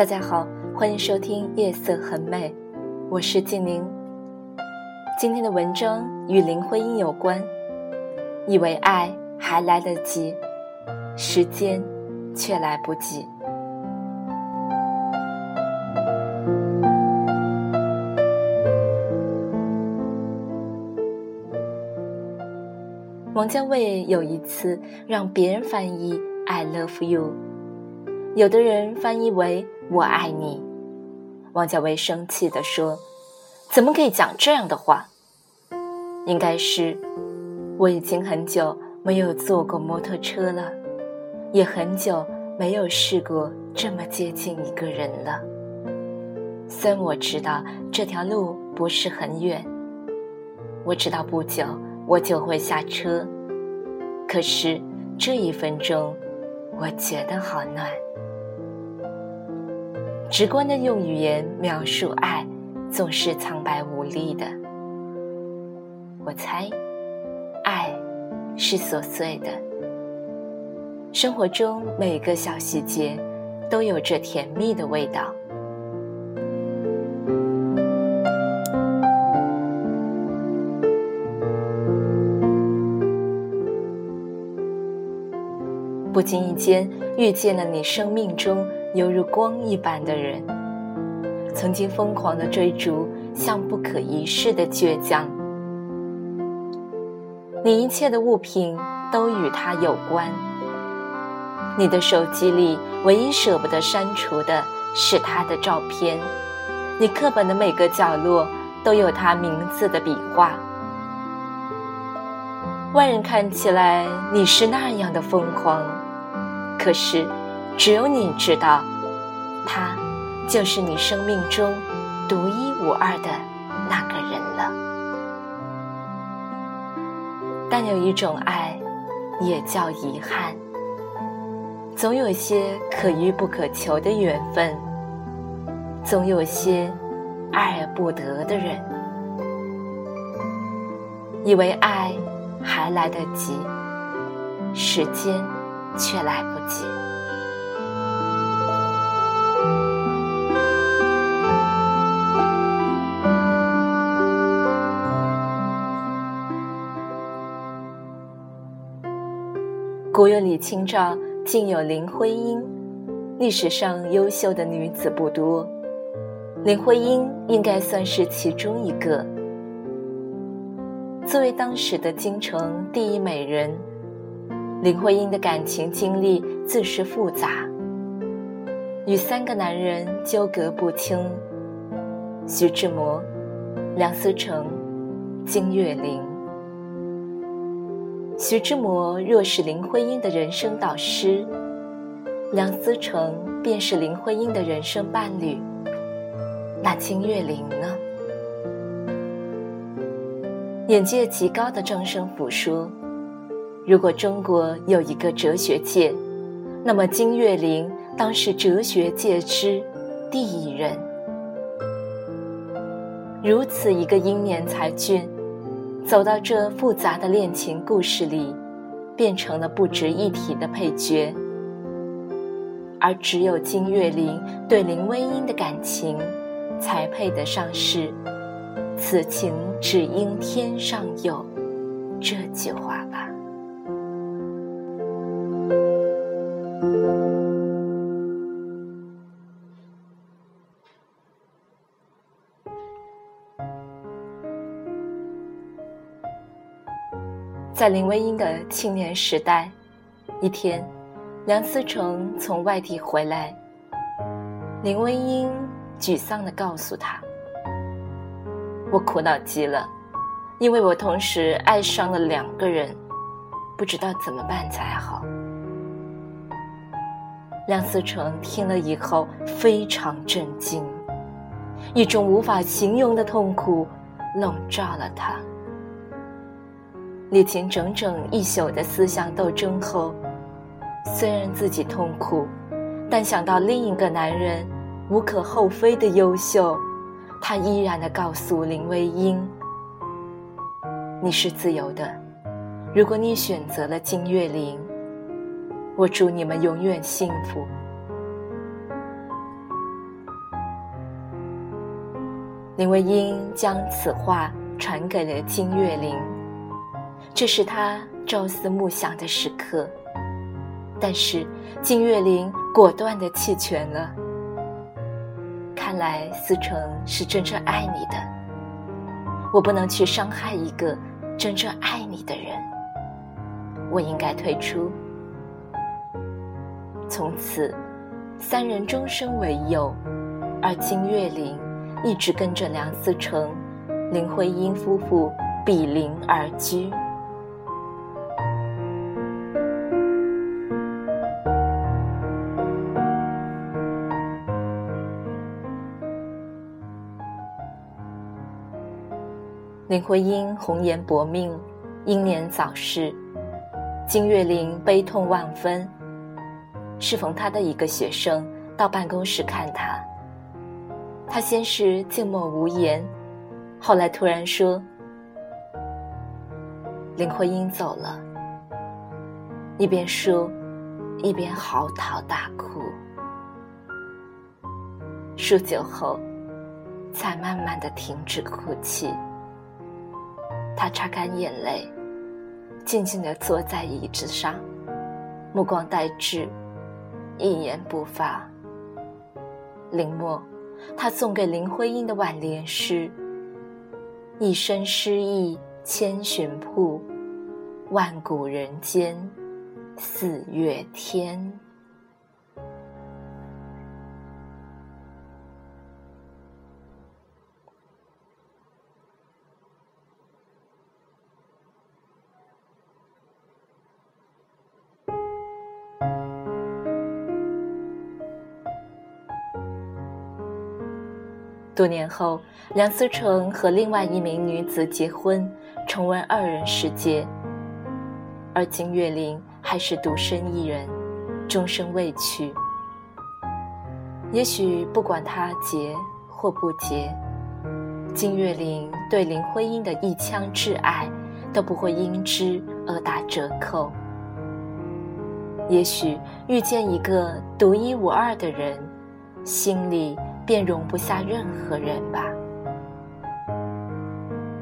大家好，欢迎收听《夜色很美》，我是静宁。今天的文章与林徽因有关。以为爱还来得及，时间却来不及。王家卫有一次让别人翻译 “I love you”，有的人翻译为“我爱你”。王家卫生气地说：“怎么可以讲这样的话？应该是我已经很久没有坐过摩托车了，也很久没有试过这么接近一个人了。虽然我知道这条路不是很远，我知道不久。”我就会下车，可是这一分钟，我觉得好暖。直观的用语言描述爱，总是苍白无力的。我猜，爱是琐碎的。生活中每个小细节，都有着甜蜜的味道。不经意间遇见了你生命中犹如光一般的人，曾经疯狂的追逐，像不可一世的倔强。你一切的物品都与他有关。你的手机里唯一舍不得删除的是他的照片，你课本的每个角落都有他名字的笔画。外人看起来你是那样的疯狂。可是，只有你知道，他就是你生命中独一无二的那个人了。但有一种爱，也叫遗憾。总有些可遇不可求的缘分，总有些爱而不得的人。以为爱还来得及，时间。却来不及。古有李清照，竟有林徽因。历史上优秀的女子不多，林徽因应该算是其中一个。作为当时的京城第一美人。林徽因的感情经历自是复杂，与三个男人纠葛不清：徐志摩、梁思成、金岳霖。徐志摩若是林徽因的人生导师，梁思成便是林徽因的人生伴侣，那金岳霖呢？眼界极高的张生甫说。如果中国有一个哲学界，那么金岳霖当是哲学界之第一人。如此一个英年才俊，走到这复杂的恋情故事里，变成了不值一提的配角。而只有金岳霖对林徽因的感情，才配得上是“此情只应天上有”这句话吧。在林徽因的青年时代，一天，梁思成从外地回来，林徽因沮丧地告诉他：“我苦恼极了，因为我同时爱上了两个人，不知道怎么办才好。”梁思成听了以后非常震惊，一种无法形容的痛苦笼罩了他。历经整整一宿的思想斗争后，虽然自己痛苦，但想到另一个男人无可厚非的优秀，他依然的告诉林徽因：“你是自由的，如果你选择了金岳霖，我祝你们永远幸福。”林徽因将此话传给了金岳霖，这是他朝思暮想的时刻。但是金岳霖果断的弃权了。看来思成是真正爱你的，我不能去伤害一个真正爱你的人，我应该退出。从此，三人终生为友，而金岳霖。一直跟着梁思成、林徽因夫妇比邻而居。林徽因红颜薄命，英年早逝，金岳霖悲痛万分。适逢他的一个学生到办公室看他。他先是静默无言，后来突然说：“林徽因走了。”一边说，一边嚎啕大哭。数久后，才慢慢的停止哭泣。他擦干眼泪，静静地坐在椅子上，目光呆滞，一言不发。林默。他送给林徽因的挽联诗：“一生诗意千寻瀑，万古人间四月天。”多年后，梁思成和另外一名女子结婚，重温二人世界。而金岳霖还是独身一人，终身未娶。也许不管他结或不结，金岳霖对林徽因的一腔挚爱都不会因之而打折扣。也许遇见一个独一无二的人，心里。便容不下任何人吧。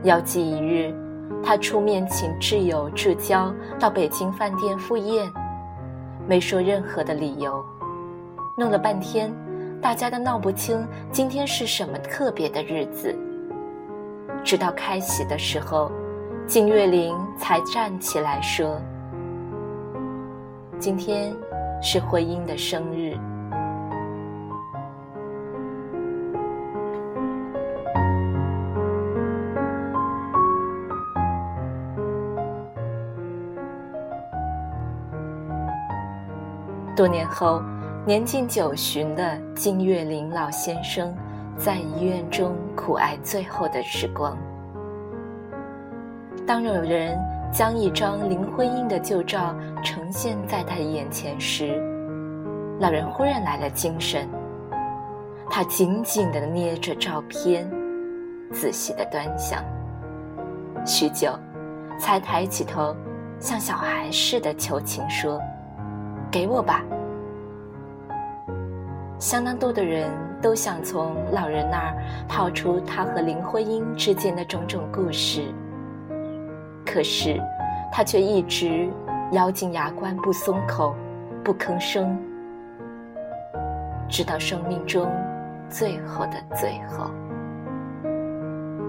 遥记一日，他出面请挚友至交到北京饭店赴宴，没说任何的理由，弄了半天，大家都闹不清今天是什么特别的日子。直到开席的时候，金岳霖才站起来说：“今天是徽因的生日。”多年后，年近九旬的金岳霖老先生，在医院中苦挨最后的时光。当有人将一张林徽因的旧照呈现在他眼前时，老人忽然来了精神。他紧紧地捏着照片，仔细地端详，许久，才抬起头，像小孩似的求情说。给我吧。相当多的人都想从老人那儿套出他和林徽因之间的种种故事，可是他却一直咬紧牙关不松口，不吭声，直到生命中最后的最后，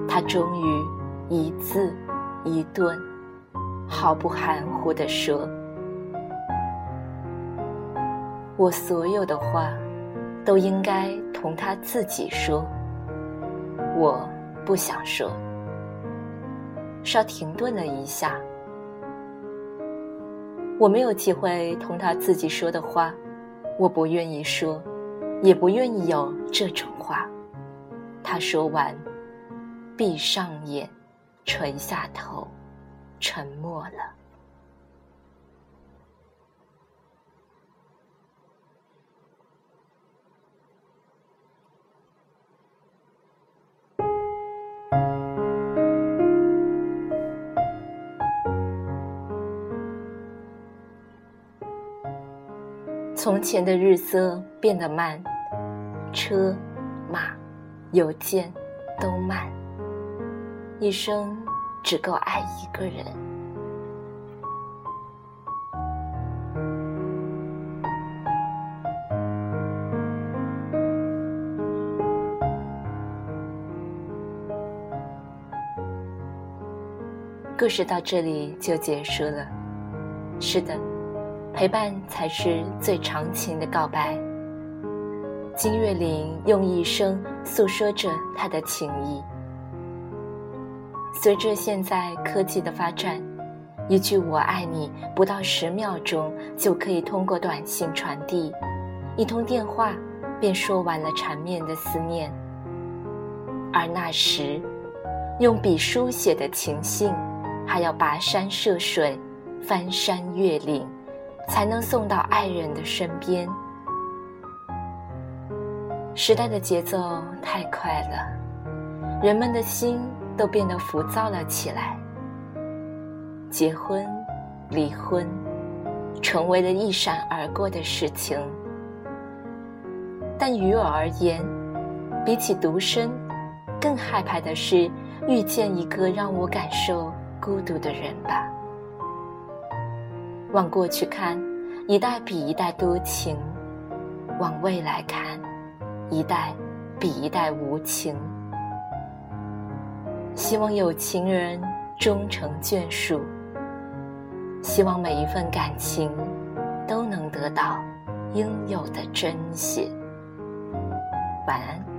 他终于一字一顿，毫不含糊地说。我所有的话，都应该同他自己说。我不想说。稍停顿了一下，我没有机会同他自己说的话，我不愿意说，也不愿意有这种话。他说完，闭上眼，垂下头，沉默了。从前的日色变得慢，车、马、邮件都慢，一生只够爱一个人。故事到这里就结束了。是的，陪伴才是最长情的告白。金岳霖用一生诉说着他的情谊。随着现在科技的发展，一句“我爱你”不到十秒钟就可以通过短信传递，一通电话便说完了缠绵的思念。而那时，用笔书写的情信。还要跋山涉水，翻山越岭，才能送到爱人的身边。时代的节奏太快了，人们的心都变得浮躁了起来。结婚、离婚，成为了一闪而过的事情。但于我而言，比起独身，更害怕的是遇见一个让我感受。孤独的人吧，往过去看，一代比一代多情；往未来看，一代比一代无情。希望有情人终成眷属，希望每一份感情都能得到应有的珍惜。晚安。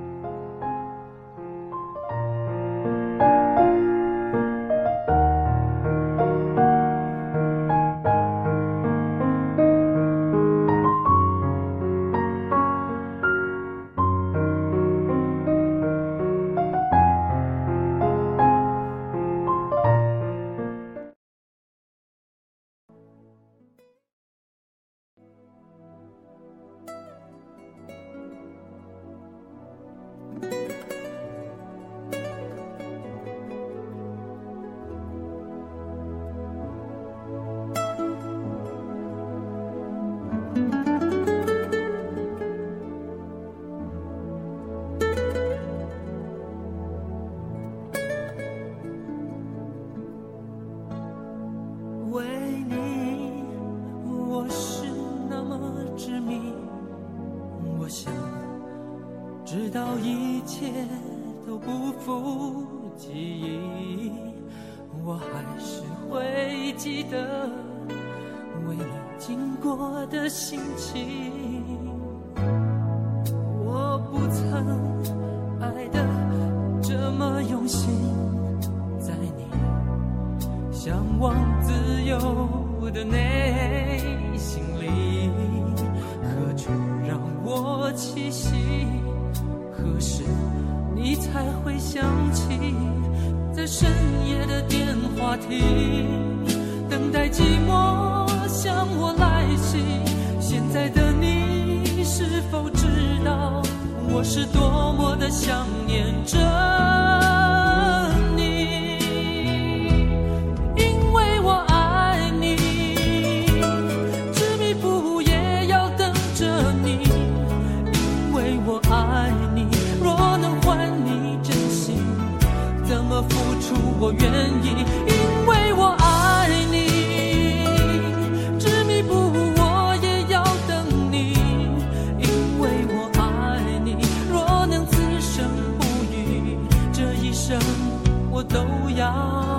心，在你向往自由的内心里，何处让我栖息？何时你才会想起，在深夜的电话亭，等待寂寞向我来袭？现在的你是否知道，我是多么的想念着？因为我爱你，执迷不悟我也要等你。因为我爱你，若能此生不渝，这一生我都要。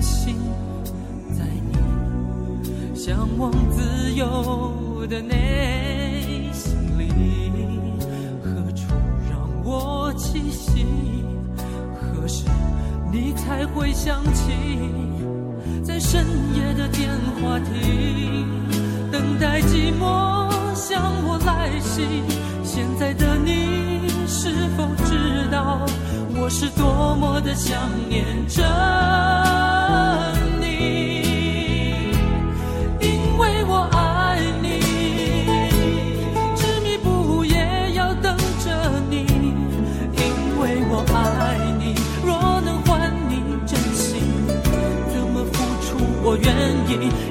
心在你向往自由的内心里，何处让我栖息？何时你才会想起？在深夜的电话亭，等待寂寞向我来袭。现在的你是否知道，我是多么的想念着意。